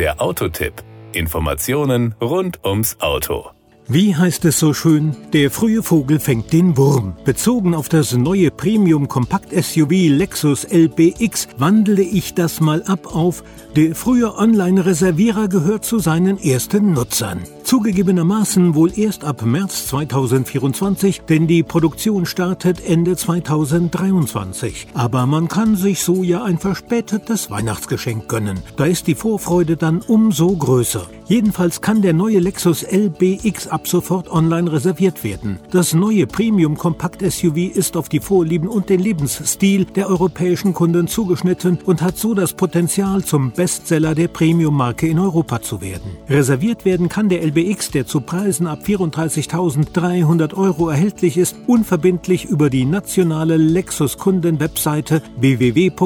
Der Autotipp. Informationen rund ums Auto. Wie heißt es so schön? Der frühe Vogel fängt den Wurm. Bezogen auf das neue Premium-Kompakt-SUV Lexus LBX wandle ich das mal ab auf der frühe Online-Reservierer gehört zu seinen ersten Nutzern. Zugegebenermaßen wohl erst ab März 2024, denn die Produktion startet Ende 2023. Aber man kann sich so ja ein verspätetes Weihnachtsgeschenk gönnen. Da ist die Vorfreude dann umso größer. Jedenfalls kann der neue Lexus LBX ab sofort online reserviert werden. Das neue Premium-Kompakt-SUV ist auf die Vorlieben und den Lebensstil der europäischen Kunden zugeschnitten und hat so das Potenzial zum Bestseller der Premium-Marke in Europa zu werden. Reserviert werden kann der LBX, der zu Preisen ab 34.300 Euro erhältlich ist, unverbindlich über die nationale Lexus-Kunden-Webseite www.lexus.de.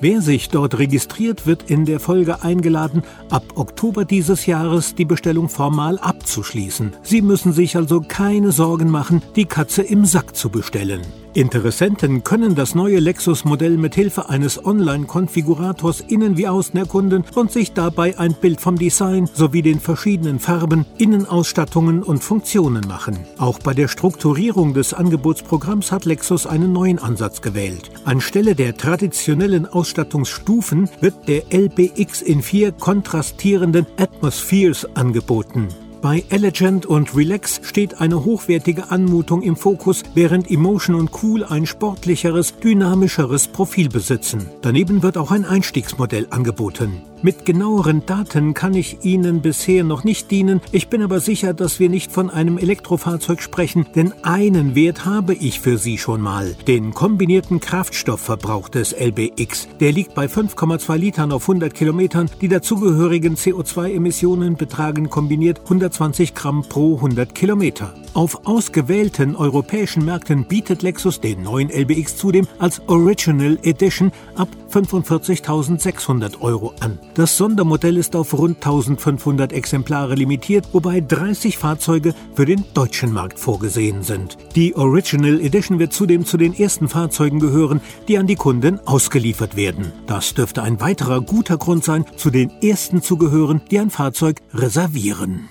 Wer sich dort registriert, wird in der Folge eingeladen, ab Oktober dieses Jahres die Bestellung formal abzuschließen. Sie müssen sich also keine Sorgen machen, die Katze im Sack zu bestellen. Interessenten können das neue Lexus-Modell mit Hilfe eines Online-Konfigurators innen wie außen erkunden und sich dabei ein Bild vom Design sowie den verschiedenen Farben, Innenausstattungen und Funktionen machen. Auch bei der Strukturierung des Angebotsprogramms hat Lexus einen neuen Ansatz gewählt. Anstelle der traditionellen Ausstattungsstufen wird der LBX in vier kontrastierenden Atmospheres angeboten. Bei Elegant und Relax steht eine hochwertige Anmutung im Fokus, während Emotion und Cool ein sportlicheres, dynamischeres Profil besitzen. Daneben wird auch ein Einstiegsmodell angeboten. Mit genaueren Daten kann ich Ihnen bisher noch nicht dienen, ich bin aber sicher, dass wir nicht von einem Elektrofahrzeug sprechen, denn einen Wert habe ich für Sie schon mal. Den kombinierten Kraftstoffverbrauch des LBX. Der liegt bei 5,2 Litern auf 100 Kilometern. Die dazugehörigen CO2-Emissionen betragen kombiniert 120 Gramm pro 100 Kilometer. Auf ausgewählten europäischen Märkten bietet Lexus den neuen LBX zudem als Original Edition ab 45.600 Euro an. Das Sondermodell ist auf rund 1500 Exemplare limitiert, wobei 30 Fahrzeuge für den deutschen Markt vorgesehen sind. Die Original Edition wird zudem zu den ersten Fahrzeugen gehören, die an die Kunden ausgeliefert werden. Das dürfte ein weiterer guter Grund sein, zu den ersten zu gehören, die ein Fahrzeug reservieren.